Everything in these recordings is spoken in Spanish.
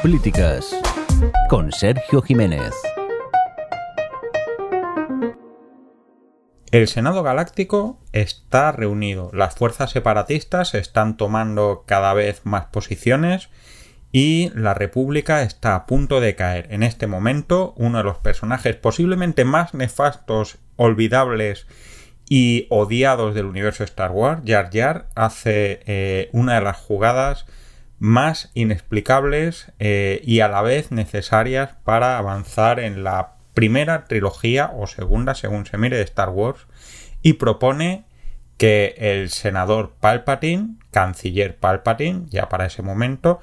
Políticas con Sergio Jiménez. El Senado Galáctico está reunido. Las fuerzas separatistas están tomando cada vez más posiciones y la República está a punto de caer. En este momento, uno de los personajes posiblemente más nefastos, olvidables y odiados del universo Star Wars, Jar Jar, hace eh, una de las jugadas más inexplicables eh, y a la vez necesarias para avanzar en la primera trilogía o segunda, según se mire, de Star Wars y propone que el senador Palpatine, canciller Palpatine, ya para ese momento,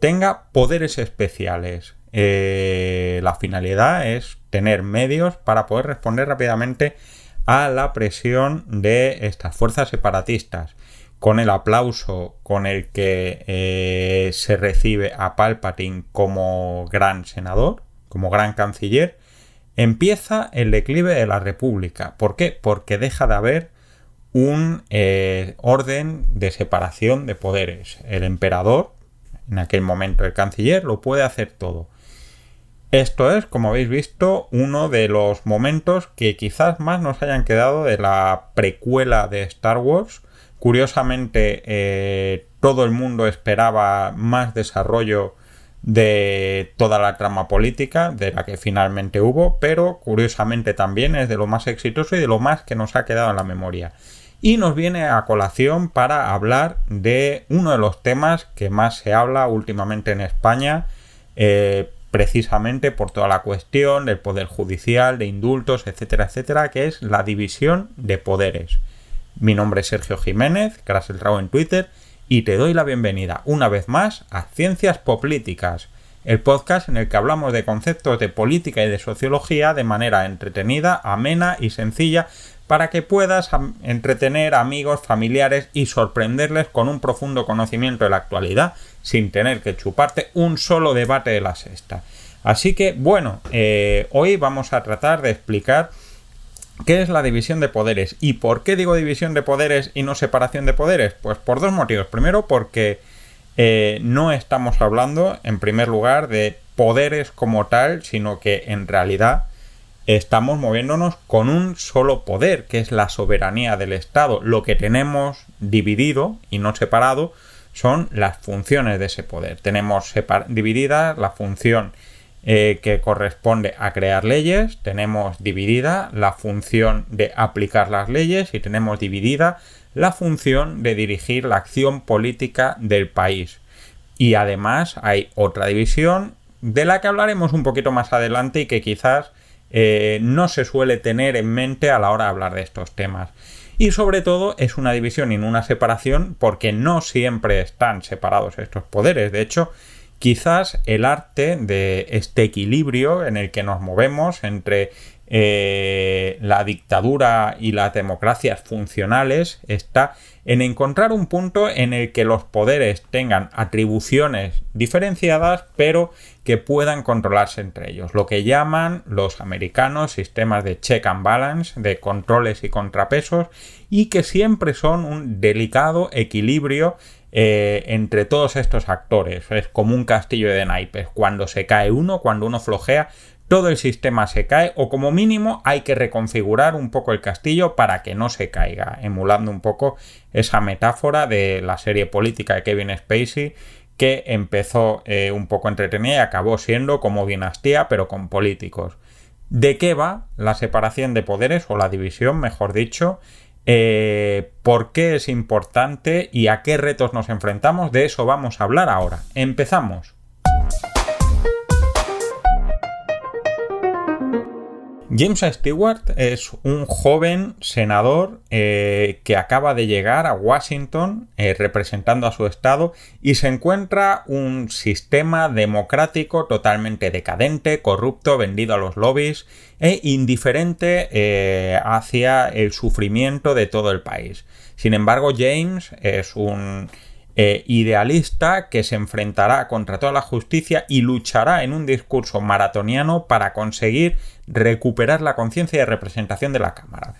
tenga poderes especiales. Eh, la finalidad es tener medios para poder responder rápidamente a la presión de estas fuerzas separatistas. Con el aplauso con el que eh, se recibe a Palpatine como gran senador, como gran canciller, empieza el declive de la República. ¿Por qué? Porque deja de haber un eh, orden de separación de poderes. El emperador, en aquel momento el canciller, lo puede hacer todo. Esto es, como habéis visto, uno de los momentos que quizás más nos hayan quedado de la precuela de Star Wars. Curiosamente, eh, todo el mundo esperaba más desarrollo de toda la trama política, de la que finalmente hubo, pero curiosamente también es de lo más exitoso y de lo más que nos ha quedado en la memoria. Y nos viene a colación para hablar de uno de los temas que más se habla últimamente en España, eh, precisamente por toda la cuestión del poder judicial, de indultos, etcétera, etcétera, que es la división de poderes. Mi nombre es Sergio Jiménez, Trago en Twitter, y te doy la bienvenida una vez más a Ciencias Políticas, el podcast en el que hablamos de conceptos de política y de sociología de manera entretenida, amena y sencilla para que puedas entretener amigos, familiares y sorprenderles con un profundo conocimiento de la actualidad sin tener que chuparte un solo debate de la sexta. Así que, bueno, eh, hoy vamos a tratar de explicar qué es la división de poderes. ¿Y por qué digo división de poderes y no separación de poderes? Pues por dos motivos. Primero, porque eh, no estamos hablando, en primer lugar, de poderes como tal, sino que en realidad estamos moviéndonos con un solo poder, que es la soberanía del Estado. Lo que tenemos dividido y no separado son las funciones de ese poder. Tenemos dividida la función eh, que corresponde a crear leyes, tenemos dividida la función de aplicar las leyes y tenemos dividida la función de dirigir la acción política del país. Y además hay otra división de la que hablaremos un poquito más adelante y que quizás eh, no se suele tener en mente a la hora de hablar de estos temas. Y sobre todo es una división y no una separación porque no siempre están separados estos poderes. De hecho, quizás el arte de este equilibrio en el que nos movemos entre eh, la dictadura y las democracias funcionales está en encontrar un punto en el que los poderes tengan atribuciones diferenciadas pero que puedan controlarse entre ellos, lo que llaman los americanos sistemas de check and balance, de controles y contrapesos y que siempre son un delicado equilibrio eh, entre todos estos actores. Es como un castillo de naipes. Cuando se cae uno, cuando uno flojea, todo el sistema se cae o como mínimo hay que reconfigurar un poco el castillo para que no se caiga, emulando un poco esa metáfora de la serie política de Kevin Spacey que empezó eh, un poco entretenida y acabó siendo como dinastía pero con políticos. ¿De qué va la separación de poderes o la división, mejor dicho? Eh, ¿Por qué es importante y a qué retos nos enfrentamos? De eso vamos a hablar ahora. Empezamos. James Stewart es un joven senador eh, que acaba de llegar a Washington eh, representando a su estado y se encuentra un sistema democrático totalmente decadente, corrupto, vendido a los lobbies e indiferente eh, hacia el sufrimiento de todo el país. Sin embargo, James es un idealista que se enfrentará contra toda la justicia y luchará en un discurso maratoniano para conseguir recuperar la conciencia y representación de la Cámara.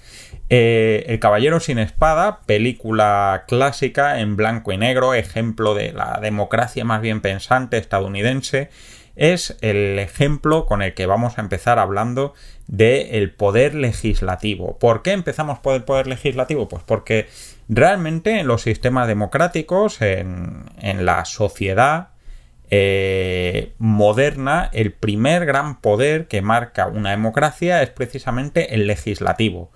Eh, el Caballero sin Espada, película clásica en blanco y negro, ejemplo de la democracia más bien pensante estadounidense, es el ejemplo con el que vamos a empezar hablando del poder legislativo. ¿Por qué empezamos por el poder legislativo? Pues porque realmente en los sistemas democráticos, en, la sociedad eh, moderna, el primer gran poder que marca una democracia es precisamente el legislativo.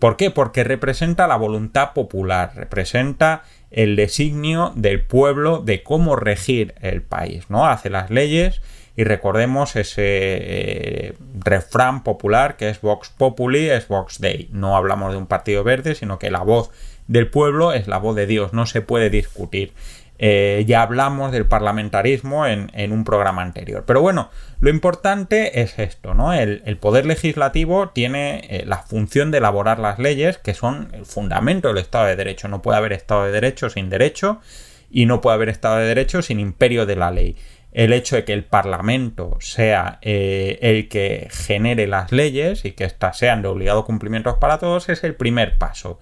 ¿Por qué? Porque representa la voluntad popular, representa el designio del pueblo de cómo regir el país, ¿no? Hace las leyes y recordemos ese eh, refrán popular que es Vox Populi, es Vox Dei. No hablamos de un partido verde, sino que la voz del pueblo es la voz de Dios, no se puede discutir. Eh, ya hablamos del parlamentarismo en, un programa anterior. Pero bueno, lo importante es esto, ¿no? El, poder legislativo tiene eh, la función de elaborar las leyes, que son el fundamento del Estado de Derecho. No puede haber Estado de Derecho sin derecho y no puede haber Estado de Derecho sin imperio de la ley. El hecho de que el Parlamento sea eh, el que genere las leyes y que éstas sean de obligado cumplimiento para todos es el primer paso.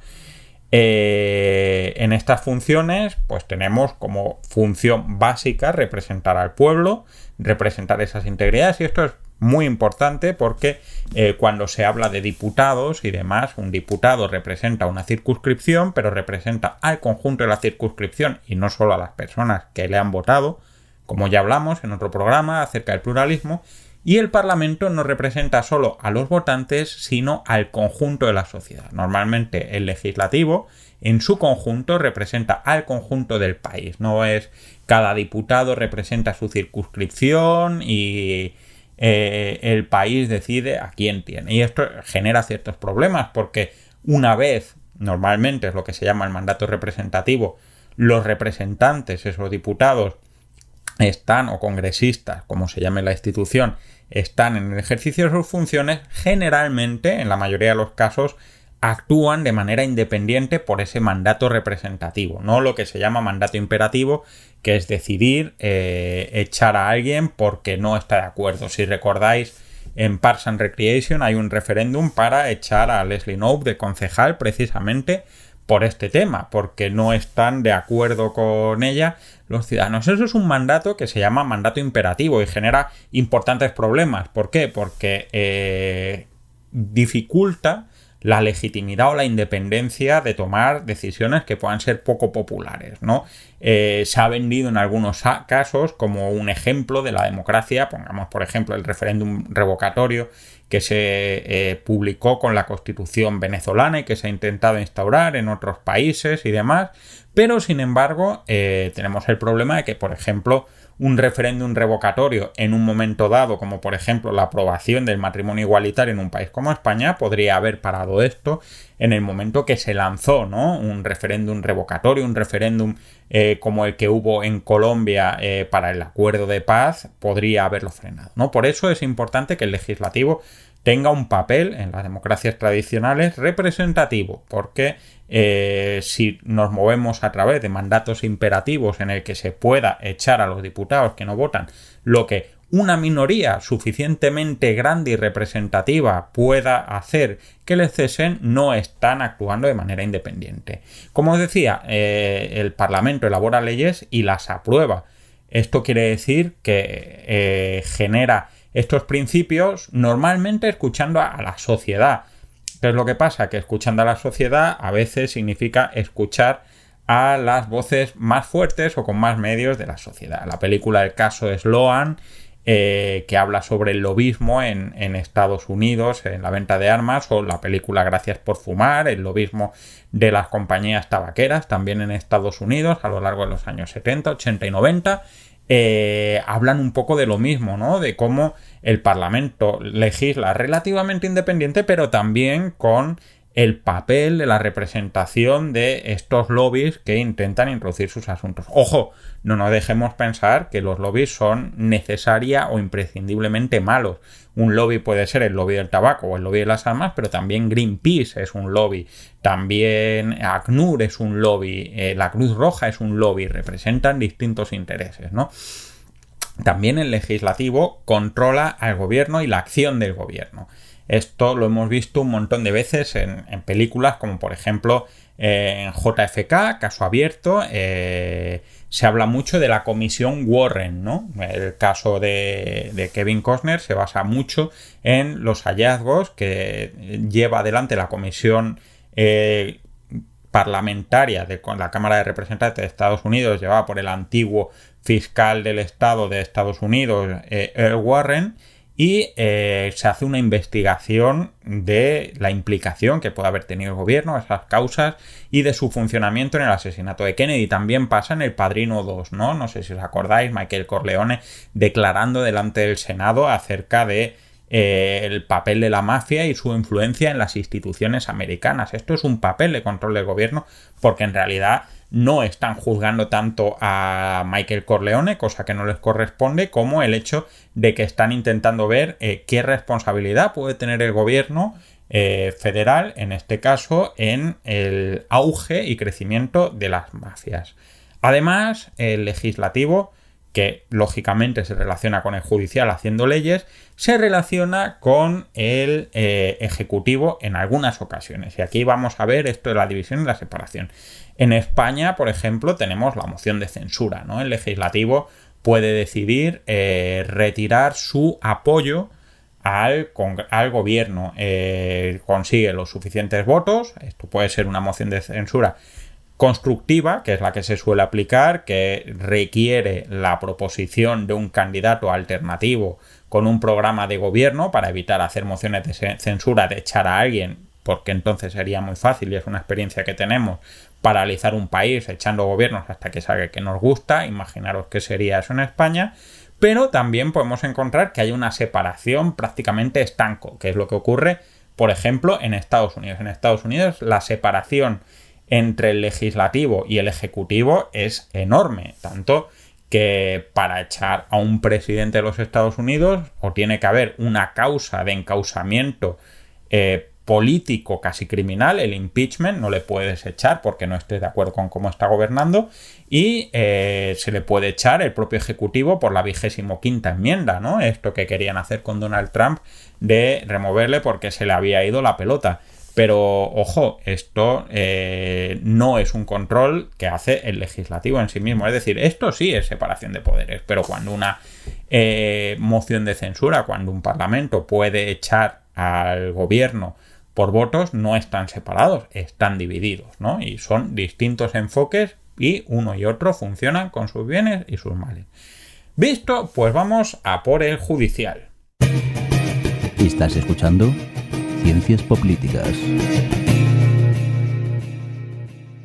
Eh, en estas funciones, pues tenemos como función básica representar al pueblo, representar esas integridades, y esto es muy importante porque eh, cuando se habla de diputados y demás, un diputado representa una circunscripción, pero representa al conjunto de la circunscripción y no solo a las personas que le han votado, como ya hablamos en otro programa acerca del pluralismo, y el Parlamento no representa solo a los votantes, sino al conjunto de la sociedad. Normalmente el legislativo en su conjunto representa al conjunto del país. No es cada diputado representa su circunscripción y eh, el país decide a quién tiene. Y esto genera ciertos problemas porque una vez, normalmente es lo que se llama el mandato representativo, los representantes, esos diputados, están, o congresistas, como se llame la institución, están en el ejercicio de sus funciones, generalmente, en la mayoría de los casos, actúan de manera independiente por ese mandato representativo, no lo que se llama mandato imperativo, que es decidir eh, echar a alguien porque no está de acuerdo. Si recordáis, en Parks and Recreation hay un referéndum para echar a Leslie Knope de concejal precisamente por este tema, porque no están de acuerdo con ella los ciudadanos. Eso es un mandato que se llama mandato imperativo y genera importantes problemas. ¿Por qué? Porque eh, dificulta la legitimidad o la independencia de tomar decisiones que puedan ser poco populares, ¿no? Eh, se ha vendido en algunos casos como un ejemplo de la democracia, pongamos por ejemplo el referéndum revocatorio que se eh, publicó con la constitución venezolana y que se ha intentado instaurar en otros países y demás, pero sin embargo eh, tenemos el problema de que, por ejemplo, un referéndum revocatorio en un momento dado, como por ejemplo la aprobación del matrimonio igualitario en un país como España, podría haber parado esto en el momento que se lanzó, ¿no? Un referéndum revocatorio, un referéndum eh, como el que hubo en Colombia eh, para el acuerdo de paz, podría haberlo frenado, ¿no? Por eso es importante que el legislativo tenga un papel en las democracias tradicionales representativo, porque eh, si nos movemos a través de mandatos imperativos en el que se pueda echar a los diputados que no votan lo que una minoría suficientemente grande y representativa pueda hacer que le cesen, no están actuando de manera independiente. Como os decía, eh, el Parlamento elabora leyes y las aprueba. Esto quiere decir que eh, genera estos principios normalmente escuchando a la sociedad ¿Qué es lo que pasa? Que escuchando a la sociedad a veces significa escuchar a las voces más fuertes o con más medios de la sociedad. La película El caso Sloan, eh, que habla sobre el lobismo en, Estados Unidos, en la venta de armas, o la película Gracias por fumar, el lobismo de las compañías tabaqueras, también en Estados Unidos, a lo largo de los años 70, 80 y 90, eh, hablan un poco de lo mismo, ¿no? De cómo el Parlamento legisla relativamente independiente, pero también con el papel de la representación de estos lobbies que intentan introducir sus asuntos. Ojo, no nos dejemos pensar que los lobbies son necesaria o imprescindiblemente malos. Un lobby puede ser el lobby del tabaco o el lobby de las armas, pero también Greenpeace es un lobby, también ACNUR es un lobby, eh, la Cruz Roja es un lobby, representan distintos intereses, ¿no? También el legislativo controla al gobierno y la acción del gobierno. Esto lo hemos visto un montón de veces en, películas como por ejemplo en JFK, caso abierto, eh, se habla mucho de la comisión Warren, ¿no? El caso de, Kevin Costner se basa mucho en los hallazgos que lleva adelante la comisión eh, parlamentaria de la Cámara de Representantes de Estados Unidos, llevada por el antiguo fiscal del Estado de Estados Unidos, eh, Earl Warren, y eh, se hace una investigación de la implicación que puede haber tenido el gobierno, esas causas y de su funcionamiento en el asesinato de Kennedy. También pasa en El Padrino 2, ¿no? No sé si os acordáis, Michael Corleone declarando delante del Senado acerca de eh, el papel de la mafia y su influencia en las instituciones americanas. Esto es un papel de control del gobierno porque en realidad no están juzgando tanto a Michael Corleone, cosa que no les corresponde, como el hecho de que están intentando ver eh, qué responsabilidad puede tener el gobierno eh, federal, en este caso, en el auge y crecimiento de las mafias. Además, el legislativo que lógicamente se relaciona con el judicial haciendo leyes, se relaciona con el eh, ejecutivo en algunas ocasiones. Y aquí vamos a ver esto de la división y la separación. En España, por ejemplo, tenemos la moción de censura. ¿no? El legislativo puede decidir eh, retirar su apoyo al, gobierno. Eh, consigue los suficientes votos. Esto puede ser una moción de censura constructiva, que es la que se suele aplicar, que requiere la proposición de un candidato alternativo con un programa de gobierno para evitar hacer mociones de censura de echar a alguien, porque entonces sería muy fácil y es una experiencia que tenemos paralizar un país echando gobiernos hasta que salga que nos gusta, imaginaros qué sería eso en España, pero también podemos encontrar que hay una separación prácticamente estanco, que es lo que ocurre, por ejemplo, en Estados Unidos. En Estados Unidos la separación entre el legislativo y el ejecutivo es enorme, tanto que para echar a un presidente de los Estados Unidos o tiene que haber una causa de encausamiento eh, político casi criminal, el impeachment, no le puedes echar porque no estés de acuerdo con cómo está gobernando y eh, se le puede echar el propio ejecutivo por la vigésimo quinta enmienda, ¿no? Esto que querían hacer con Donald Trump de removerle porque se le había ido la pelota. Pero ojo, esto eh, no es un control que hace el legislativo en sí mismo. Es decir, esto sí es separación de poderes, pero cuando una eh, moción de censura, cuando un parlamento puede echar al gobierno por votos, no están separados, están divididos, ¿no? Y son distintos enfoques y uno y otro funcionan con sus bienes y sus males. Visto, pues vamos a por el judicial. ¿Estás escuchando? Ciencias Políticas.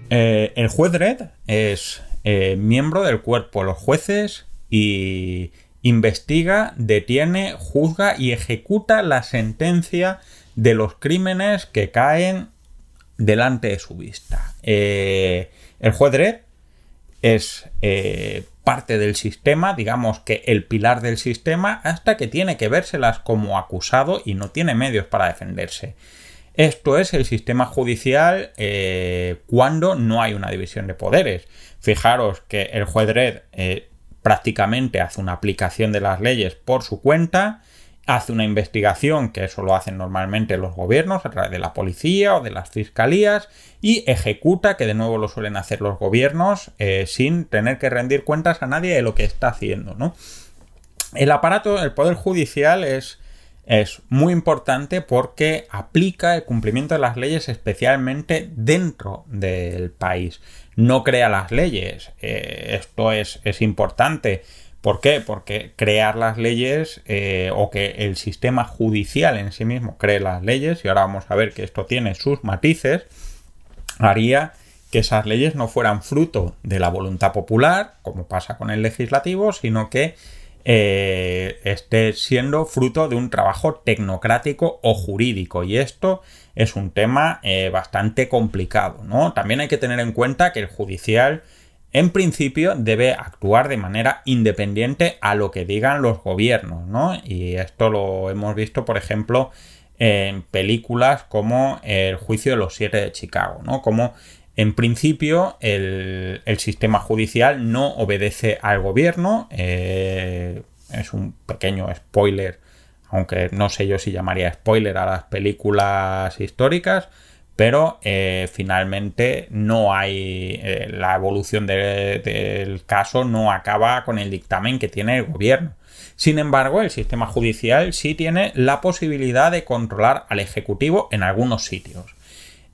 Eh, el juez Red es eh, miembro del cuerpo de los jueces y investiga, detiene, juzga y ejecuta la sentencia de los crímenes que caen delante de su vista. Eh, el juez Red es parte del sistema, digamos que el pilar del sistema, hasta que tiene que vérselas como acusado y no tiene medios para defenderse. Esto es el sistema judicial eh, cuando no hay una división de poderes. Fijaros que el juez Red eh, prácticamente hace una aplicación de las leyes por su cuenta, hace una investigación, que eso lo hacen normalmente los gobiernos a través de la policía o de las fiscalías, y ejecuta, que de nuevo lo suelen hacer los gobiernos, eh, sin tener que rendir cuentas a nadie de lo que está haciendo, ¿no? El aparato, el Poder Judicial es, es muy importante porque aplica el cumplimiento de las leyes especialmente dentro del país. No crea las leyes. Eh, esto es, es importante ¿Por qué? Porque crear las leyes eh, o que el sistema judicial en sí mismo cree las leyes, y ahora vamos a ver que esto tiene sus matices, haría que esas leyes no fueran fruto de la voluntad popular, como pasa con el legislativo, sino que eh, esté siendo fruto de un trabajo tecnocrático o jurídico. Y esto es un tema eh, bastante complicado. ¿no? También hay que tener en cuenta que el judicial en principio debe actuar de manera independiente a lo que digan los gobiernos, ¿no? Y esto lo hemos visto, por ejemplo, en películas como El juicio de los siete de Chicago, ¿no? Como en principio el, sistema judicial no obedece al gobierno, eh, es un pequeño spoiler aunque no sé yo si llamaría spoiler a las películas históricas, pero eh, finalmente no hay eh, la evolución del caso no acaba con el dictamen que tiene el gobierno. Sin embargo, el sistema judicial sí tiene la posibilidad de controlar al Ejecutivo en algunos sitios.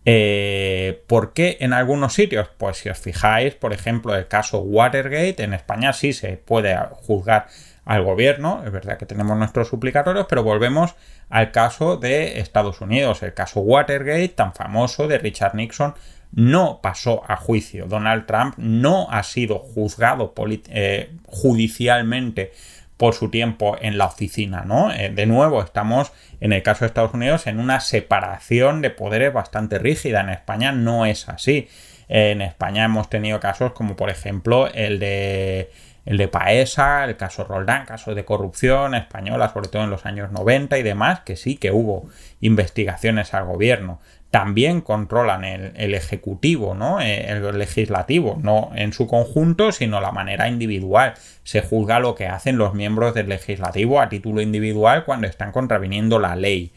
Eh, ¿Por qué en algunos sitios? Pues si os fijáis, por ejemplo, el caso Watergate, en España sí se puede juzgar al gobierno, es verdad que tenemos nuestros suplicatorios, pero volvemos al caso de Estados Unidos, el caso Watergate, tan famoso de Richard Nixon, no pasó a juicio. Donald Trump no ha sido juzgado eh, judicialmente por su tiempo en la oficina, ¿no? Eh, de nuevo, estamos en el caso de Estados Unidos en una separación de poderes bastante rígida. En España no es así. En España hemos tenido casos como por ejemplo el de el de Paesa, el caso Roldán, casos de corrupción española, sobre todo en los años 90 y demás, que sí que hubo investigaciones al gobierno. También controlan el, ejecutivo, ¿no? Eh, el legislativo, no en su conjunto, sino la manera individual. Se juzga lo que hacen los miembros del legislativo a título individual cuando están contraviniendo la ley.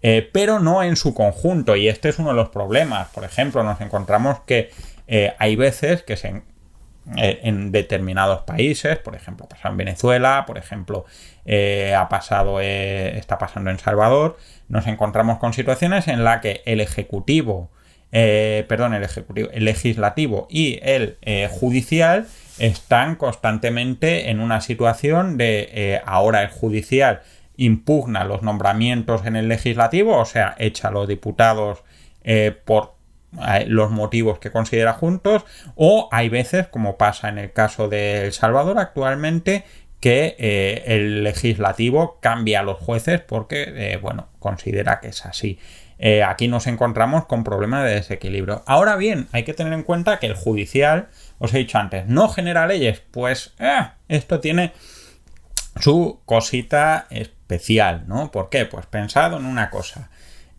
Eh, pero no en su conjunto, y este es uno de los problemas. Por ejemplo, nos encontramos que eh, hay veces que se, eh, en determinados países, por ejemplo, ha pasado en Venezuela, por ejemplo, eh, ha pasado, eh, está pasando en Salvador, nos encontramos con situaciones en las que el ejecutivo, perdón, el ejecutivo, el legislativo y el judicial están constantemente en una situación de ahora el judicial impugna los nombramientos en el legislativo, o sea, echa a los diputados por los motivos que considera juntos o hay veces como pasa en el caso de El Salvador actualmente que eh, el legislativo cambia a los jueces porque eh, bueno considera que es así eh, aquí nos encontramos con problemas de desequilibrio ahora bien hay que tener en cuenta que el judicial os he dicho antes no genera leyes pues esto tiene su cosita especial ¿no? ¿por qué? pues pensado en una cosa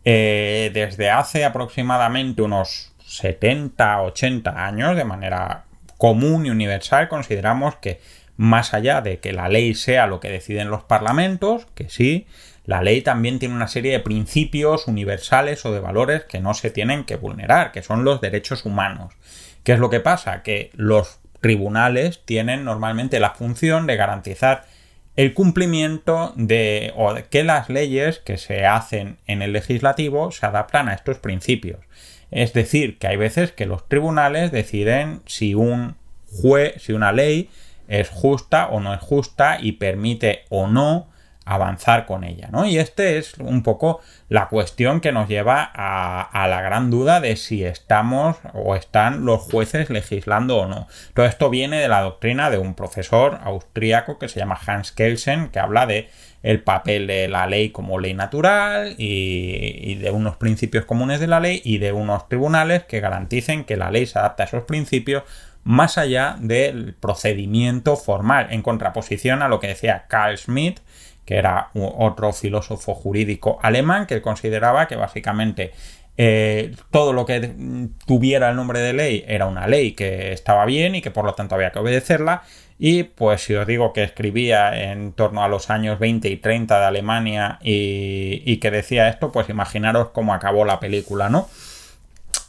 eh, desde hace aproximadamente unos 70, 80 años, de manera común y universal, consideramos que más allá de que la ley sea lo que deciden los parlamentos, que sí, la ley también tiene una serie de principios universales o de valores que no se tienen que vulnerar, que son los derechos humanos. ¿Qué es lo que pasa? Que los tribunales tienen normalmente la función de garantizar el cumplimiento de o que las leyes que se hacen en el legislativo se adaptan a estos principios. Es decir, que hay veces que los tribunales deciden si un juez, si una ley es justa o no es justa y permite o no avanzar con ella, ¿no? Y este es un poco la cuestión que nos lleva a, la gran duda de si estamos o están los jueces legislando o no. Todo esto viene de la doctrina de un profesor austríaco que se llama Hans Kelsen, que habla de el papel de la ley como ley natural y, y, de unos principios comunes de la ley y de unos tribunales que garanticen que la ley se adapta a esos principios más allá del procedimiento formal, en contraposición a lo que decía Carl Schmitt, que era otro filósofo jurídico alemán que consideraba que básicamente eh, todo lo que tuviera el nombre de ley era una ley que estaba bien y que por lo tanto había que obedecerla. Y pues si os digo que escribía en torno a los años 20 y 30 de Alemania y, que decía esto, pues imaginaros cómo acabó la película, ¿no?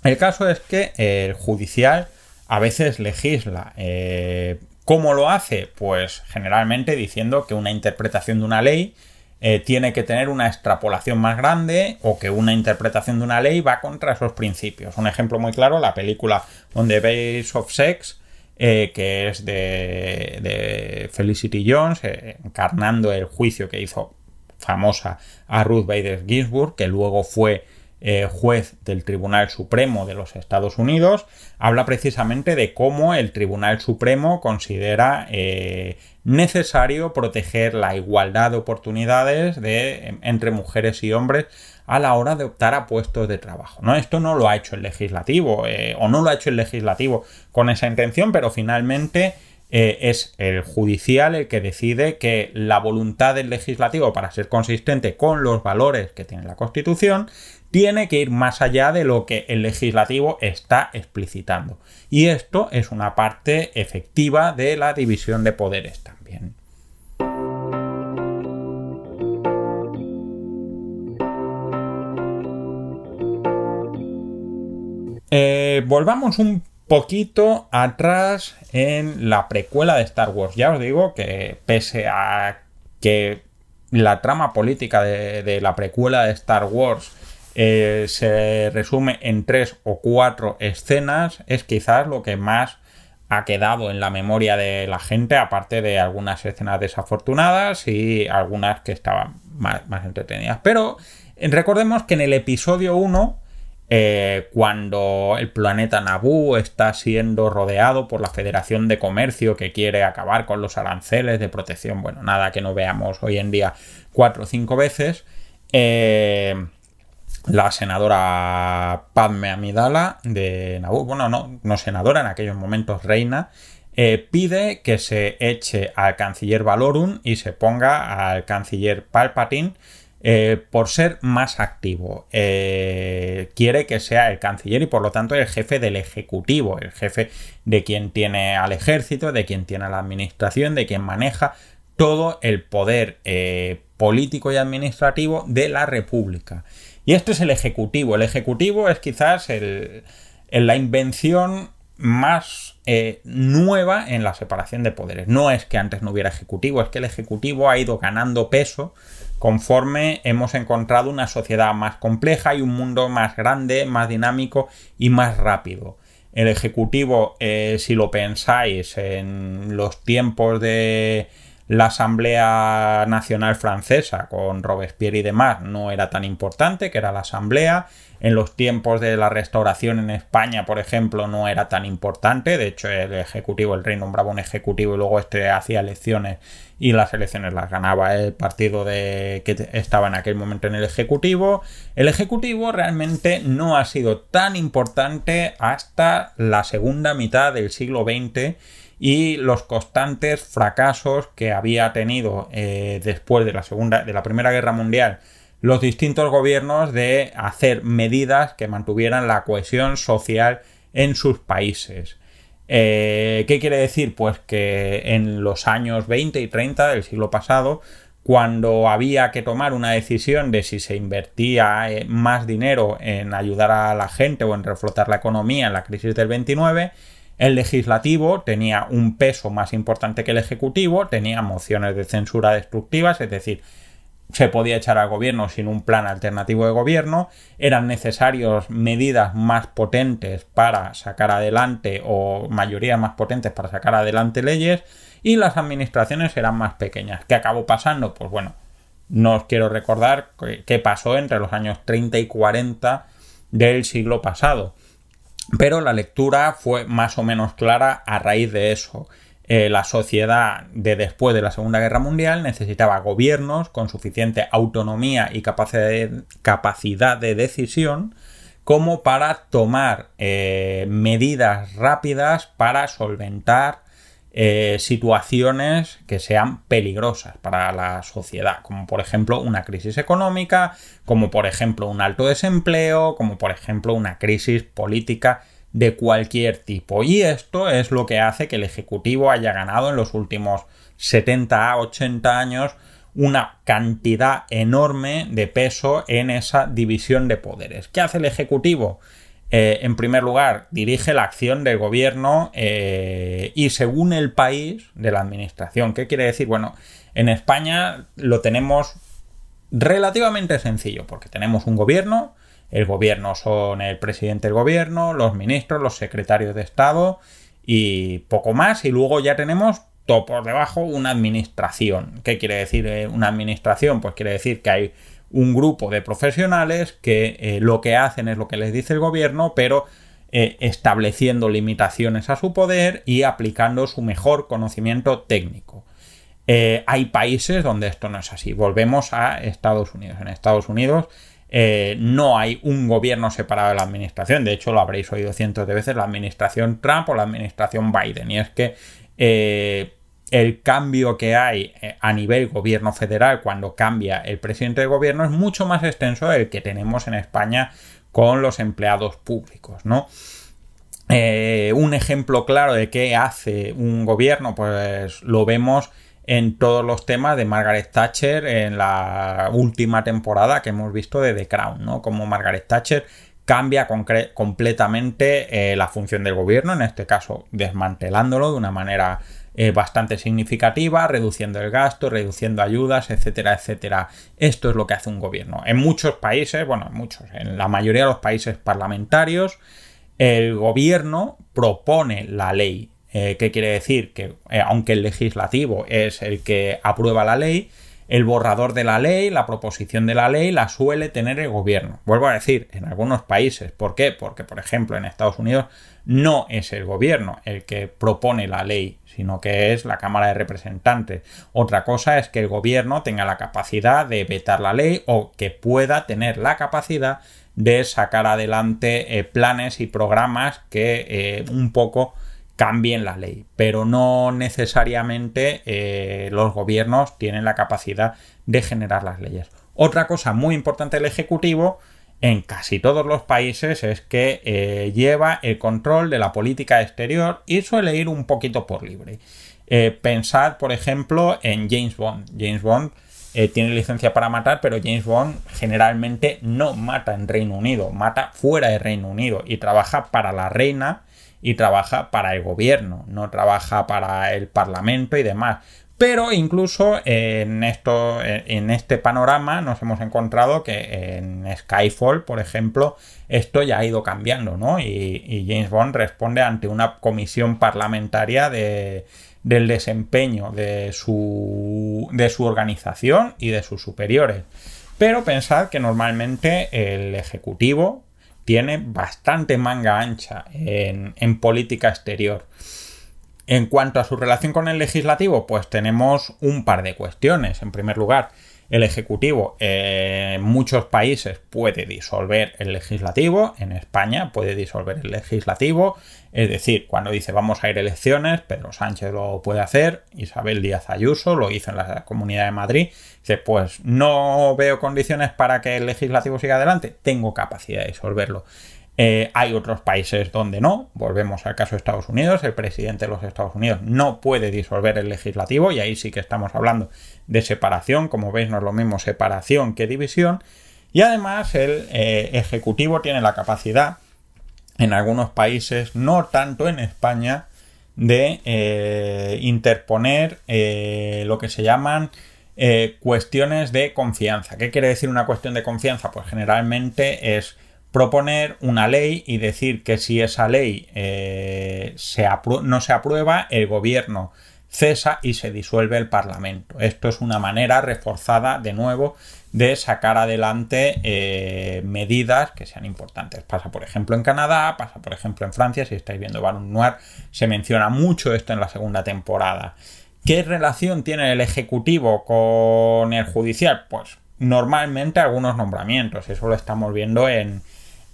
El caso es que el judicial a veces legisla eh, ¿Cómo lo hace? Pues generalmente diciendo que una interpretación de una ley eh, tiene que tener una extrapolación más grande o que una interpretación de una ley va contra esos principios. Un ejemplo muy claro, la película On the Base of Sex, eh, que es de, Felicity Jones, eh, encarnando el juicio que hizo famosa a Ruth Bader Ginsburg, que luego fue eh, juez del Tribunal Supremo de los Estados Unidos, habla precisamente de cómo el Tribunal Supremo considera eh, necesario proteger la igualdad de oportunidades de, entre mujeres y hombres a la hora de optar a puestos de trabajo. ¿no? Esto no lo ha hecho el legislativo, eh, o no lo ha hecho el legislativo con esa intención, pero finalmente es el judicial el que decide que la voluntad del legislativo para ser consistente con los valores que tiene la Constitución tiene que ir más allá de lo que el legislativo está explicitando. Y esto es una parte efectiva de la división de poderes también. Eh, volvamos un poquito atrás en la precuela de Star Wars. Ya os digo que pese a que la trama política de la precuela de Star Wars eh, se resume en tres o cuatro escenas, es quizás lo que más ha quedado en la memoria de la gente, aparte de algunas escenas desafortunadas y algunas que estaban más, entretenidas. Pero eh, recordemos que en el episodio 1 eh, cuando el planeta Naboo está siendo rodeado por la Federación de Comercio que quiere acabar con los aranceles de protección, bueno, nada que no veamos hoy en día cuatro o cinco veces, eh, la senadora Padme Amidala de Naboo, bueno, no, no senadora, en aquellos momentos reina, eh, pide que se eche al canciller Valorum y se ponga al canciller Palpatine eh, por ser más activo. Eh, quiere que sea el canciller y por lo tanto el jefe del ejecutivo, el jefe de quien tiene al ejército, de quien tiene a la administración, de quien maneja todo el poder político y administrativo de la República. Y esto es el ejecutivo. El ejecutivo es quizás la invención más nueva en la separación de poderes. No es que antes no hubiera ejecutivo, es que el ejecutivo ha ido ganando peso conforme hemos encontrado una sociedad más compleja y un mundo más grande, más dinámico y más rápido. El Ejecutivo, eh, si lo pensáis, en los tiempos de la Asamblea Nacional Francesa con Robespierre y demás no era tan importante, que era la Asamblea. En los tiempos de la restauración en España, por ejemplo, no era tan importante. De hecho, el Ejecutivo, el rey nombraba un Ejecutivo y luego este hacía elecciones y las elecciones las ganaba el partido de, que estaba en aquel momento en el Ejecutivo. El Ejecutivo realmente no ha sido tan importante hasta la segunda mitad del siglo XX y los constantes fracasos que había tenido eh, después de la segunda de la primera guerra mundial los distintos gobiernos de hacer medidas que mantuvieran la cohesión social en sus países. Eh, ¿Qué quiere decir? Pues que en los años 20 y 30 del siglo pasado, cuando había que tomar una decisión de si se invertía eh, más dinero en ayudar a la gente o en reflotar la economía en la crisis del 29, el legislativo tenía un peso más importante que el ejecutivo, tenía mociones de censura destructivas, es decir, se podía echar al gobierno sin un plan alternativo de gobierno, eran necesarias medidas más potentes para sacar adelante o mayorías más potentes para sacar adelante leyes y las administraciones eran más pequeñas. ¿Qué acabó pasando? Pues bueno, no os quiero recordar qué pasó entre los años 30 y 40 del siglo pasado. Pero la lectura fue más o menos clara a raíz de eso. Eh, la sociedad de después de la Segunda Guerra Mundial necesitaba gobiernos con suficiente autonomía y capacidad de decisión como para tomar eh, medidas rápidas para solventar eh, situaciones que sean peligrosas para la sociedad, como por ejemplo una crisis económica, como por ejemplo un alto desempleo, como por ejemplo una crisis política de cualquier tipo. Y esto es lo que hace que el Ejecutivo haya ganado en los últimos 70 a 80 años una cantidad enorme de peso en esa división de poderes. ¿Qué hace el Ejecutivo? Eh, en primer lugar, dirige la acción del gobierno eh, y según el país de la administración. ¿Qué quiere decir? Bueno, en España lo tenemos relativamente sencillo porque tenemos un gobierno el gobierno son el presidente del gobierno, los ministros, los secretarios de Estado y poco más. Y luego ya tenemos todo por debajo una administración. ¿Qué quiere decir eh, una administración? Pues quiere decir que hay un grupo de profesionales que eh, lo que hacen es lo que les dice el gobierno, pero eh, estableciendo limitaciones a su poder y aplicando su mejor conocimiento técnico. hay países donde esto no es así. Volvemos a Estados Unidos. En Estados Unidos eh, no hay un gobierno separado de la administración. De hecho, lo habréis oído cientos de veces, la administración Trump o la administración Biden. Y es que eh, el cambio que hay eh, a nivel gobierno federal cuando cambia el presidente del gobierno es mucho más extenso del que tenemos en España con los empleados públicos, ¿no? un ejemplo claro de qué hace un gobierno, pues lo vemos en todos los temas de Margaret Thatcher en la última temporada que hemos visto de The Crown, ¿no? Como Margaret Thatcher cambia completamente eh, la función del gobierno, en este caso desmantelándolo de una manera eh, bastante significativa, reduciendo el gasto, reduciendo ayudas, etcétera, etcétera. Esto es lo que hace un gobierno. En muchos países, bueno, en muchos, en la mayoría de los países parlamentarios, el gobierno propone la ley. Eh, ¿Qué quiere decir? Que aunque el legislativo es el que aprueba la ley, el borrador de la ley, la proposición de la ley, la suele tener el gobierno. Vuelvo a decir, en algunos países. ¿Por qué? Porque, por ejemplo, en Estados Unidos no es el gobierno el que propone la ley, sino que es la Cámara de Representantes. Otra cosa es que el gobierno tenga la capacidad de vetar la ley o que pueda tener la capacidad de sacar adelante eh, planes y programas que eh, un poco cambien la ley, pero no necesariamente eh, los gobiernos tienen la capacidad de generar las leyes. Otra cosa muy importante del Ejecutivo en casi todos los países es que eh, lleva el control de la política exterior y suele ir un poquito por libre. Eh, pensad, por ejemplo, en James Bond. James Bond tiene licencia para matar, pero James Bond generalmente no mata en Reino Unido, mata fuera de Reino Unido y trabaja para la reina y trabaja para el gobierno, no trabaja para el parlamento y demás. Pero incluso en, esto, en este panorama nos hemos encontrado que en Skyfall, por ejemplo, esto ya ha ido cambiando, ¿no? Y, James Bond responde ante una comisión parlamentaria de, del desempeño de su, de su organización y de sus superiores. Pero pensad que normalmente el Ejecutivo, tiene bastante manga ancha en, política exterior. En cuanto a su relación con el legislativo, pues tenemos un par de cuestiones. En primer lugar, el Ejecutivo en muchos países puede disolver el legislativo, en España puede disolver el legislativo, es decir, cuando dice vamos a ir a elecciones, Pedro Sánchez lo puede hacer, Isabel Díaz Ayuso lo hizo en la Comunidad de Madrid, dice pues no veo condiciones para que el legislativo siga adelante, tengo capacidad de disolverlo. Eh, hay otros países donde no. Volvemos al caso de Estados Unidos. El presidente de los Estados Unidos no puede disolver el legislativo y ahí sí que estamos hablando de separación. Como veis, no es lo mismo separación que división. Y además el eh, Ejecutivo tiene la capacidad, en algunos países, no tanto en España, de eh, interponer lo que se llaman cuestiones de confianza. ¿Qué quiere decir una cuestión de confianza? Pues generalmente es proponer una ley y decir que si esa ley eh, no se aprueba, el gobierno cesa y se disuelve el Parlamento. Esto es una manera reforzada, de nuevo, de sacar adelante eh, medidas que sean importantes. Pasa, por ejemplo, en Canadá, pasa, por ejemplo, en Francia. Si estáis viendo Baron Noir, se menciona mucho esto en la segunda temporada. ¿Qué relación tiene el Ejecutivo con el Judicial? Pues normalmente algunos nombramientos. Eso lo estamos viendo en,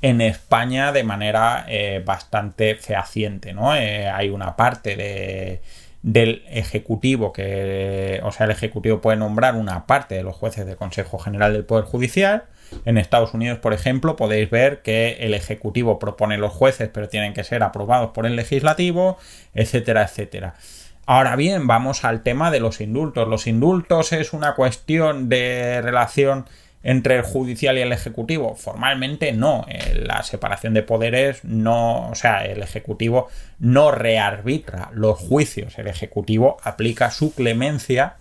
en España de manera eh, bastante fehaciente, ¿no? Eh, hay una parte de, del Ejecutivo que, o sea, el Ejecutivo puede nombrar una parte de los jueces del Consejo General del Poder Judicial. En Estados Unidos, por ejemplo, podéis ver que el Ejecutivo propone los jueces, pero tienen que ser aprobados por el Legislativo, etcétera, etcétera. Ahora bien, vamos al tema de los indultos. Los indultos es una cuestión de relación entre el judicial y el ejecutivo? Formalmente no. Eh, la separación de poderes no, o sea, el ejecutivo no rearbitra los juicios. El ejecutivo aplica su clemencia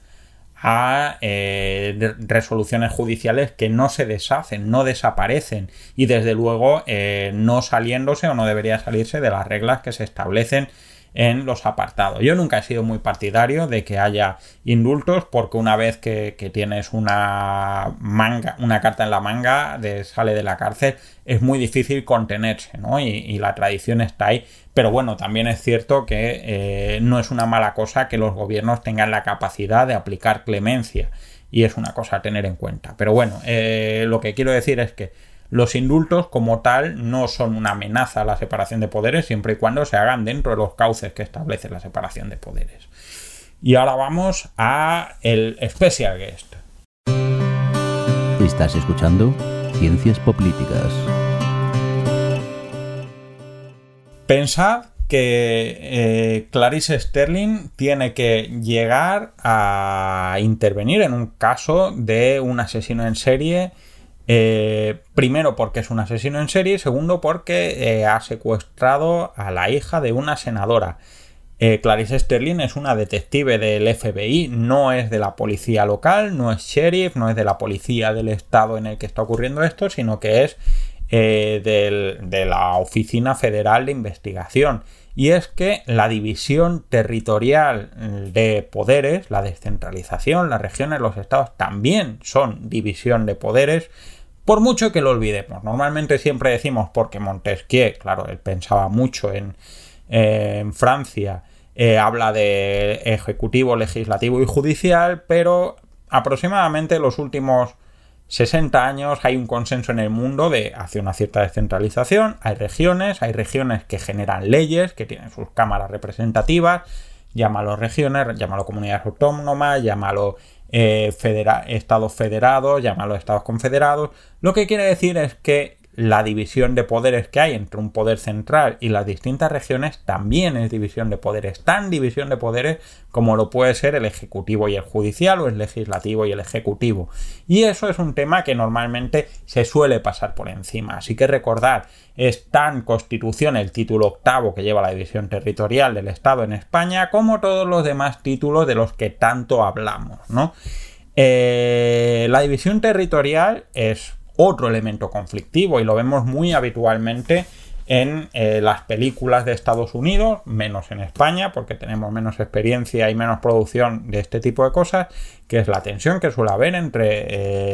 a eh, resoluciones judiciales que no se deshacen, no desaparecen y desde luego eh, no saliéndose o no debería salirse de las reglas que se establecen en los apartados. Yo nunca he sido muy partidario de que haya indultos porque una vez que, tienes una manga, una carta en la manga de sale de la cárcel, es muy difícil contenerse, ¿no? Y, la tradición está ahí. Pero bueno, también es cierto que eh, no es una mala cosa que los gobiernos tengan la capacidad de aplicar clemencia. Y es una cosa a tener en cuenta. Pero bueno, eh, lo que quiero decir es que los indultos como tal no son una amenaza a la separación de poderes siempre y cuando se hagan dentro de los cauces que establece la separación de poderes. Y ahora vamos a el special guest. Estás escuchando Ciencias Políticas. Pensad que eh, Clarice Sterling tiene que llegar a intervenir en un caso de un asesino en serie Eh, primero porque es un asesino en serie y segundo porque eh, ha secuestrado a la hija de una senadora. Eh, Clarice Sterling es una detective del FBI, no es de la policía local, no es sheriff, no es de la policía del estado en el que está ocurriendo esto, sino que es de la Oficina Federal de Investigación. Y es que la división territorial de poderes, la descentralización, las regiones, los estados también son división de poderes por mucho que lo olvidemos. Normalmente siempre decimos porque Montesquieu, claro, él pensaba mucho en, Francia, eh, habla de ejecutivo, legislativo y judicial, pero aproximadamente los últimos 60 años hay un consenso en el mundo de hacia una cierta descentralización. Hay regiones, hay regiones que generan leyes, que tienen sus cámaras representativas, llámalo regiones, llámalo comunidades autónomas, llámalo eh, estados federados, llámalo estados confederados. Lo que quiere decir es que la división de poderes que hay entre un poder central y las distintas regiones también es división de poderes, tan división de poderes como lo puede ser el ejecutivo y el judicial o el legislativo y el ejecutivo. Y eso es un tema que normalmente se suele pasar por encima. Así que recordar, es tan constitución el título octavo que lleva la división territorial del Estado en España como todos los demás títulos de los que tanto hablamos, ¿no? Eh, la división territorial es otro elemento conflictivo y lo vemos muy habitualmente en eh, las películas de Estados Unidos, menos en España, porque tenemos menos experiencia y menos producción de este tipo de cosas, que es la tensión que suele haber entre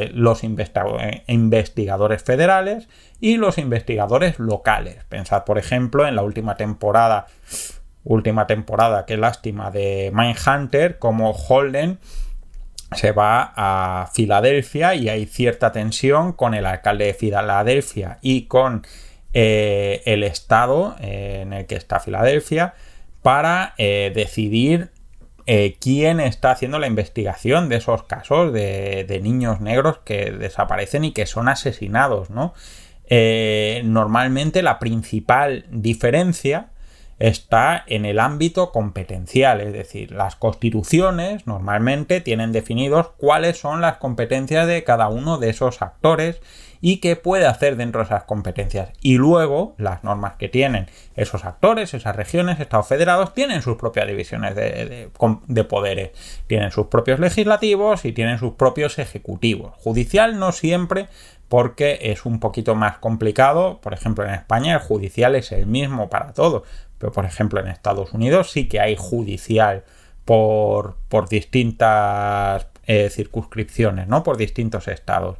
eh, los investigadores federales y los investigadores locales. Pensad, por ejemplo, en la última temporada, última temporada, qué lástima, de Mindhunter, como Holden se va a Filadelfia y hay cierta tensión con el alcalde de Filadelfia y con eh, el estado eh, en el que está Filadelfia para eh, decidir quién está haciendo la investigación de esos casos de, de, niños negros que desaparecen y que son asesinados, ¿no? normalmente la principal diferencia está en el ámbito competencial, es decir, las constituciones normalmente tienen definidos cuáles son las competencias de cada uno de esos actores y qué puede hacer dentro de esas competencias. Y luego las normas que tienen esos actores, esas regiones, estados federados, tienen sus propias divisiones de, de, poderes, tienen sus propios legislativos y tienen sus propios ejecutivos. Judicial no siempre porque es un poquito más complicado. Por ejemplo, en España el judicial es el mismo para todo, por ejemplo en Estados Unidos sí que hay judicial por, por distintas eh, circunscripciones, ¿no? Por distintos estados.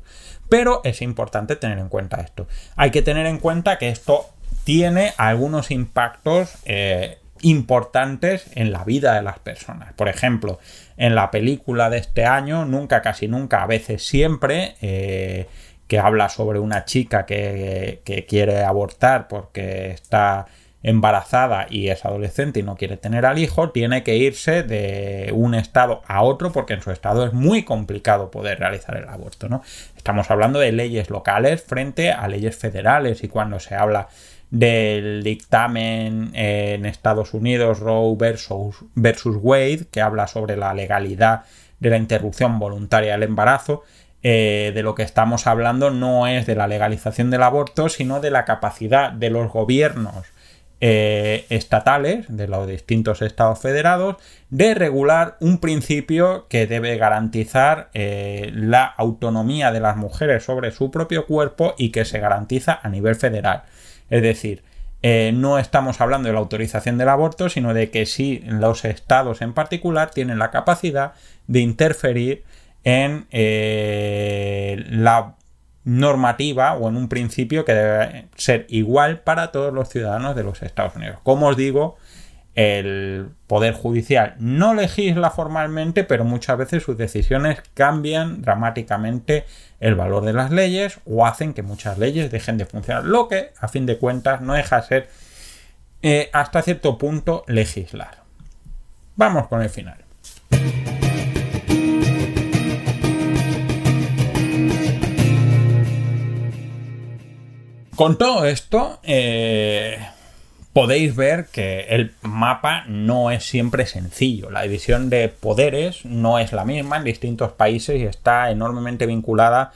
Pero es importante tener en cuenta esto. Hay que tener en cuenta que esto tiene algunos impactos eh, importantes en la vida de las personas. Por ejemplo, en la película de este año, nunca, casi nunca, a veces siempre, eh, que habla sobre una chica que, que quiere abortar porque está embarazada y es adolescente y no quiere tener al hijo, tiene que irse de un estado a otro porque en su estado es muy complicado poder realizar el aborto, ¿no? Estamos hablando de leyes locales frente a leyes federales y cuando se habla del dictamen en Estados Unidos Roe versus, Wade, que habla sobre la legalidad de la interrupción voluntaria del embarazo, eh, de lo que estamos hablando no es de la legalización del aborto, sino de la capacidad de los gobiernos eh, estatales de los distintos estados federados de regular un principio que debe garantizar eh, la autonomía de las mujeres sobre su propio cuerpo y que se garantiza a nivel federal. Es decir, eh, no estamos hablando de la autorización del aborto, sino de que si los estados en particular tienen la capacidad de interferir en la normativa o en un principio que debe ser igual para todos los ciudadanos de los Estados Unidos. Como os digo, el Poder Judicial no legisla formalmente, pero muchas veces sus decisiones cambian dramáticamente el valor de las leyes o hacen que muchas leyes dejen de funcionar, lo que a fin de cuentas no deja de ser eh, hasta cierto punto legislar. Vamos con el final. Con todo esto, eh, podéis ver que el mapa no es siempre sencillo. La división de poderes no es la misma en distintos países y está enormemente vinculada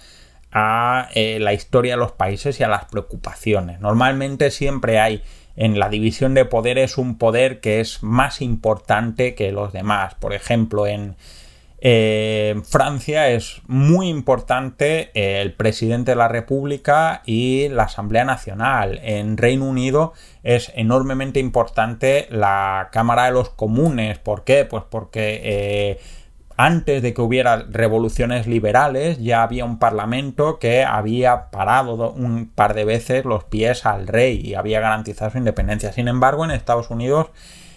a eh, la historia de los países y a las preocupaciones. Normalmente siempre hay en la división de poderes un poder que es más importante que los demás. Por ejemplo, en eh, Francia es muy importante el presidente de la República y la Asamblea Nacional. En Reino Unido es enormemente importante la Cámara de los Comunes. ¿Por qué? Pues porque eh, antes de que hubiera revoluciones liberales ya había un parlamento que había parado un par de veces los pies al rey y había garantizado su independencia. Sin embargo, en Estados Unidos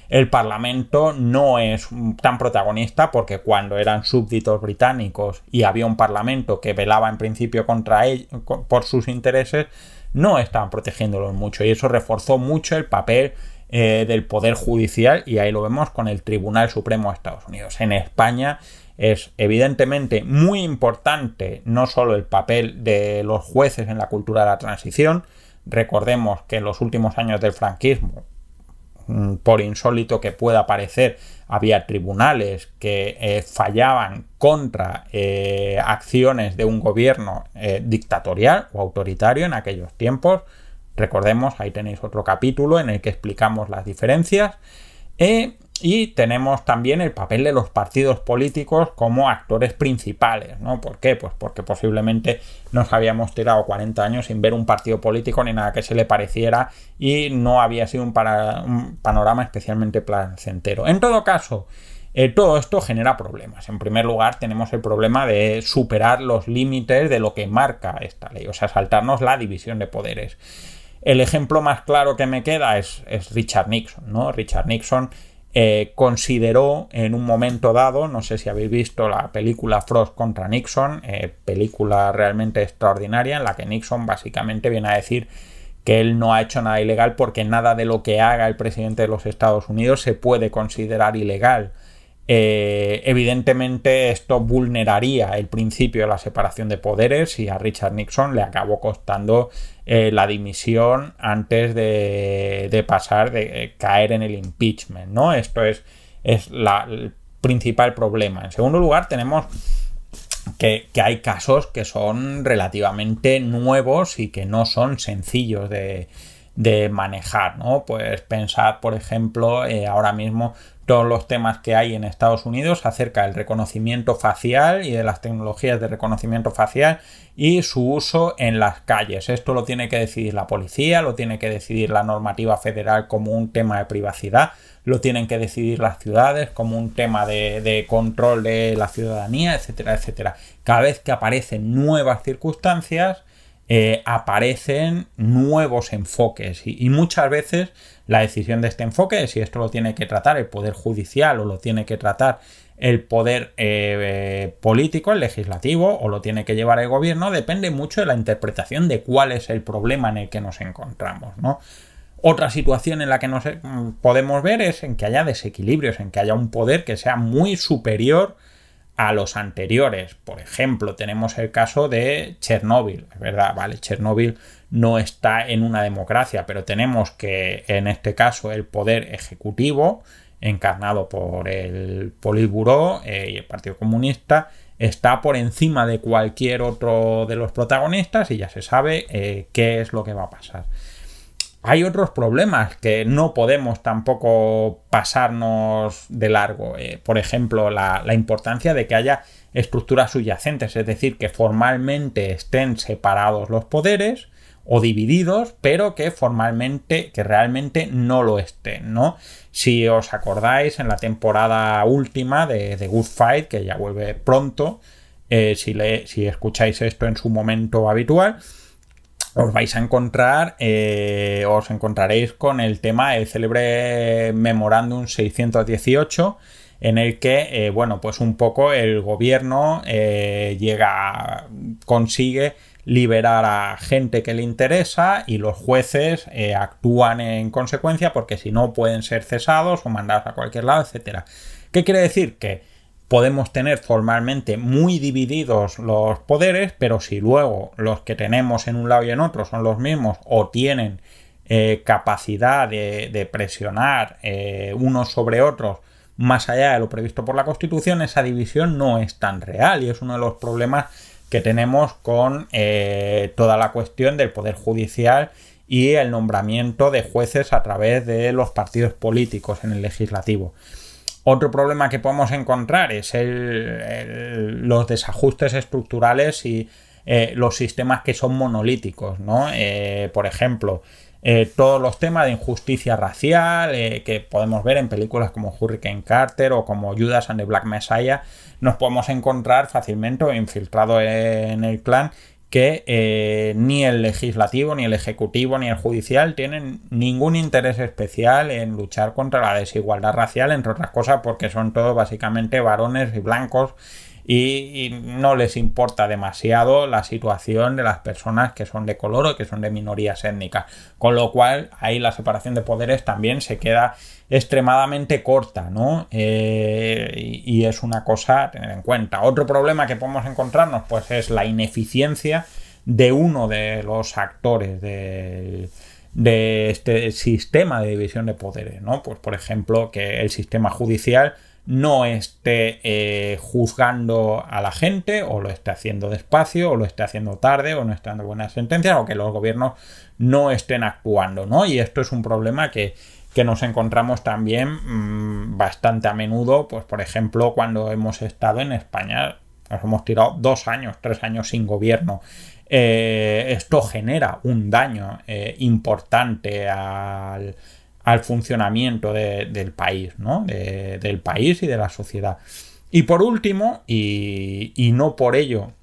el parlamento no es tan protagonista porque cuando eran súbditos británicos y había un parlamento que velaba en principio contra ellos por sus intereses, no estaban protegiéndolos mucho y eso reforzó mucho el papel eh, del Poder Judicial y ahí lo vemos con el Tribunal Supremo de Estados Unidos. En España es evidentemente muy importante no solo el papel de los jueces en la cultura de la transición, recordemos que en los últimos años del franquismo, por insólito que pueda parecer, había tribunales que eh, fallaban contra eh, acciones de un gobierno dictatorial o autoritario en aquellos tiempos, Recordemos, ahí tenéis otro capítulo en el que explicamos las diferencias. Y tenemos también el papel de los partidos políticos como actores principales, ¿no? ¿Por qué? Pues porque posiblemente nos habíamos tirado 40 años sin ver un partido político ni nada que se le pareciera y no había sido un, panorama especialmente placentero. En todo caso, eh, todo esto genera problemas. En primer lugar, tenemos el problema de superar los límites de lo que marca esta ley, o sea, saltarnos la división de poderes. El ejemplo más claro que me queda es, Richard Nixon, ¿no? Richard Nixon eh, consideró en un momento dado, no sé si habéis visto la película Frost contra Nixon, eh, película realmente extraordinaria en la que Nixon básicamente viene a decir que él no ha hecho nada ilegal porque nada de lo que haga el presidente de los Estados Unidos se puede considerar ilegal. Eh, evidentemente esto vulneraría el principio de la separación de poderes y a Richard Nixon le acabó costando eh, la dimisión antes de, pasar, de eh, caer en el impeachment, ¿no? Esto es, es el principal problema. En segundo lugar, tenemos que, hay casos que son relativamente nuevos y que no son sencillos de, manejar, ¿no? Pues pensad, por ejemplo, ahora mismo todos los temas que hay en Estados Unidos acerca del reconocimiento facial y de las tecnologías de reconocimiento facial y su uso en las calles. Esto lo tiene que decidir la policía, lo tiene que decidir la normativa federal como un tema de privacidad, lo tienen que decidir las ciudades como un tema de, control de la ciudadanía, etcétera, etcétera. Cada vez que aparecen nuevas circunstancias, eh, aparecen nuevos enfoques y, muchas veces la decisión de este enfoque, si esto lo tiene que tratar el Poder Judicial o lo tiene que tratar el poder eh, político, el legislativo, o lo tiene que llevar el gobierno, depende mucho de la interpretación de cuál es el problema en el que nos encontramos, ¿no? Otra situación en la que nos eh, podemos ver es en que haya desequilibrios, en que haya un poder que sea muy superior a los anteriores. Por ejemplo, tenemos el caso de Chernóbil, es verdad, vale, Chernóbil no está en una democracia, pero tenemos que en este caso el poder ejecutivo, encarnado por el Politburó eh, y el Partido Comunista, está por encima de cualquier otro de los protagonistas y ya se sabe eh, qué es lo que va a pasar hay otros problemas que no podemos tampoco pasarnos de largo. Eh, por ejemplo, la, importancia de que haya estructuras subyacentes, es decir, que formalmente estén separados los poderes o divididos, pero que formalmente, que realmente no lo estén, ¿no? Si os acordáis, en la temporada última de, The Good Fight, que ya vuelve pronto, eh, si, le, si escucháis esto en su momento habitual, os vais a encontrar, eh, os encontraréis con el tema, el célebre Memorándum 618, en el que, eh, bueno, pues un poco el gobierno eh, llega, consigue liberar a gente que le interesa y los jueces actúan en consecuencia porque si no pueden ser cesados o mandados a cualquier lado, etcétera. ¿Qué quiere decir? Que podemos tener formalmente muy divididos los poderes, pero si luego los que tenemos en un lado y en otro son los mismos o tienen eh, capacidad de, presionar eh, unos sobre otros más allá de lo previsto por la Constitución, esa división no es tan real y es uno de los problemas que tenemos con eh, toda la cuestión del Poder Judicial y el nombramiento de jueces a través de los partidos políticos en el legislativo. Otro problema que podemos encontrar es los desajustes estructurales y eh, los sistemas que son monolíticos, ¿no? Eh, por ejemplo, eh, todos los temas de injusticia racial que podemos ver en películas como Hurricane Carter o como Judas and the Black Messiah, nos podemos encontrar fácilmente infiltrado en el clan que eh, ni el legislativo, ni el ejecutivo, ni el judicial tienen ningún interés especial en luchar contra la desigualdad racial, entre otras cosas porque son todos básicamente varones y blancos y, no les importa demasiado la situación de las personas que son de color o que son de minorías étnicas. Con lo cual ahí la separación de poderes también se queda extremadamente corta, ¿no? Eh, y, es una cosa a tener en cuenta. Otro problema que podemos encontrarnos pues es la ineficiencia de uno de los actores de este sistema de división de poderes, ¿no? Pues por ejemplo que el sistema judicial no esté eh, juzgando a la gente o lo esté haciendo despacio o lo esté haciendo tarde o no esté dando buenas sentencias o que los gobiernos no estén actuando, ¿no? Y esto es un problema que, nos encontramos también mm, bastante a menudo, pues por ejemplo cuando hemos estado en España, nos hemos tirado dos años, tres años sin gobierno. Eh, esto genera un daño eh, importante al, al funcionamiento del país, ¿no? del país y de la sociedad. Y por último, y, no por ello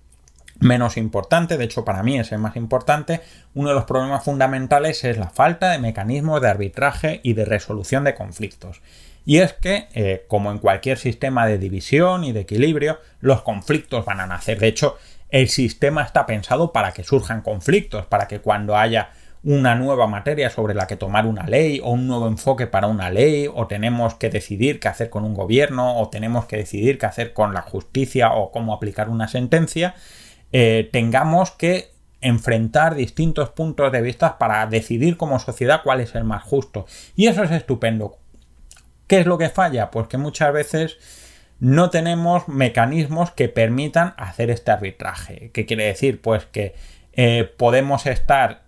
menos importante, de hecho para mí es el más importante, uno de los problemas fundamentales es la falta de mecanismos de arbitraje y de resolución de conflictos. Y es que, eh, como en cualquier sistema de división y de equilibrio, los conflictos van a nacer. De hecho, el sistema está pensado para que surjan conflictos, para que cuando haya una nueva materia sobre la que tomar una ley o un nuevo enfoque para una ley o tenemos que decidir qué hacer con un gobierno o tenemos que decidir qué hacer con la justicia o cómo aplicar una sentencia, eh, tengamos que enfrentar distintos puntos de vista para decidir como sociedad cuál es el más justo. Y eso es estupendo. ¿Qué es lo que falla? Pues que muchas veces no tenemos mecanismos que permitan hacer este arbitraje. ¿Qué quiere decir? Pues que eh, podemos estar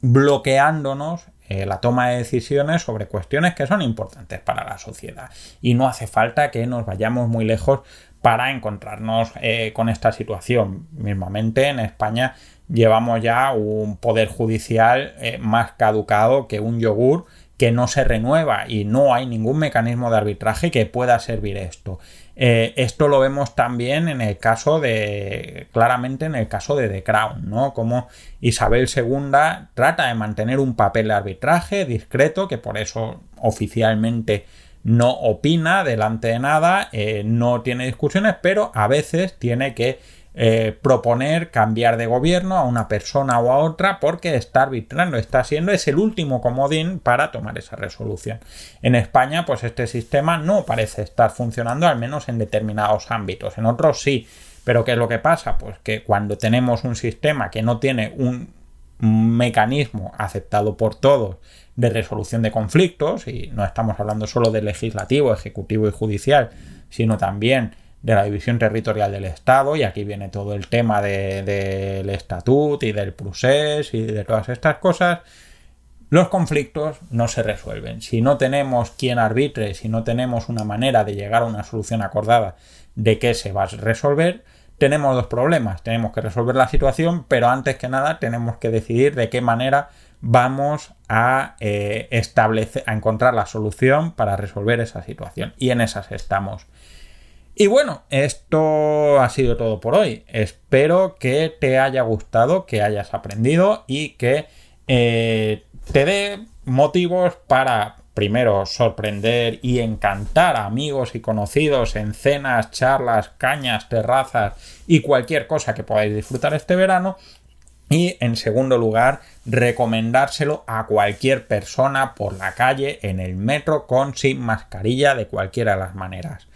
bloqueándonos eh, la toma de decisiones sobre cuestiones que son importantes para la sociedad. Y no hace falta que nos vayamos muy lejos para encontrarnos eh, con esta situación. Mismamente en España llevamos ya un poder judicial eh, más caducado que un yogur que no se renueva y no hay ningún mecanismo de arbitraje que pueda servir esto. Eh, esto lo vemos también en el caso de, claramente en el caso de The Crown, ¿no? Como Isabel II trata de mantener un papel de arbitraje discreto, que por eso oficialmente no opina delante de nada, eh, no tiene discusiones, pero a veces tiene que eh, proponer cambiar de gobierno a una persona o a otra porque está arbitrando, está siendo, es el último comodín para tomar esa resolución. En España, pues este sistema no parece estar funcionando, al menos en determinados ámbitos. En otros sí. Pero ¿qué es lo que pasa? Pues que cuando tenemos un sistema que no tiene un mecanismo aceptado por todos de resolución de conflictos, y no estamos hablando solo de legislativo, ejecutivo y judicial, sino también de la división territorial del Estado, y aquí viene todo el tema del de, estatut y del procés y de todas estas cosas, los conflictos no se resuelven. Si no tenemos quien arbitre, si no tenemos una manera de llegar a una solución acordada de qué se va a resolver, tenemos dos problemas. Tenemos que resolver la situación, pero antes que nada tenemos que decidir de qué manera vamos a eh, establecer, a encontrar la solución para resolver esa situación. Y en esas estamos. Y bueno, esto ha sido todo por hoy. Espero que te haya gustado, que hayas aprendido y que eh, te dé motivos para primero sorprender y encantar a amigos y conocidos en cenas, charlas, cañas, terrazas y cualquier cosa que podáis disfrutar este verano. Y en segundo lugar, recomendárselo a cualquier persona por la calle, en el metro, con sin mascarilla, de cualquiera de las maneras.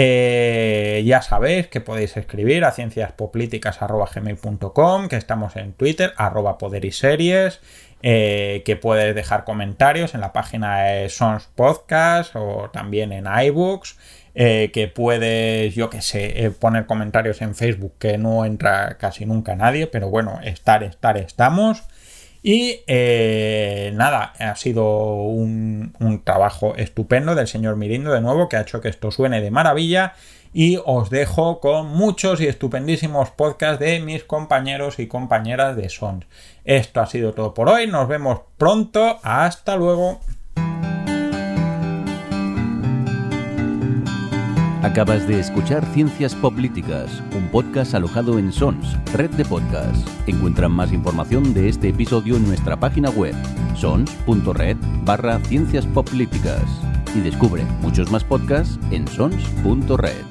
Eh, ya sabéis que podéis escribir a cienciaspoplíticas.gmail.com, que estamos en Twitter, arroba poder y series, eh, que puedes dejar comentarios en la página de Sons Podcast o también en iBooks. eh, que puedes, yo qué sé, poner comentarios en Facebook que no entra casi nunca nadie, pero bueno, estar, estar, estamos. Y eh, nada, ha sido un, un, trabajo estupendo del señor Mirindo de nuevo que ha hecho que esto suene de maravilla. Y os dejo con muchos y estupendísimos podcasts de mis compañeros y compañeras de Sons. Esto ha sido todo por hoy. Nos vemos pronto. Hasta luego. Acabas de escuchar Ciencias Políticas, un podcast alojado en Sons, red de podcasts. Encuentran más información de este episodio en nuestra página web, sons.red barra ciencias políticas. Y descubre muchos más podcasts en sons.red.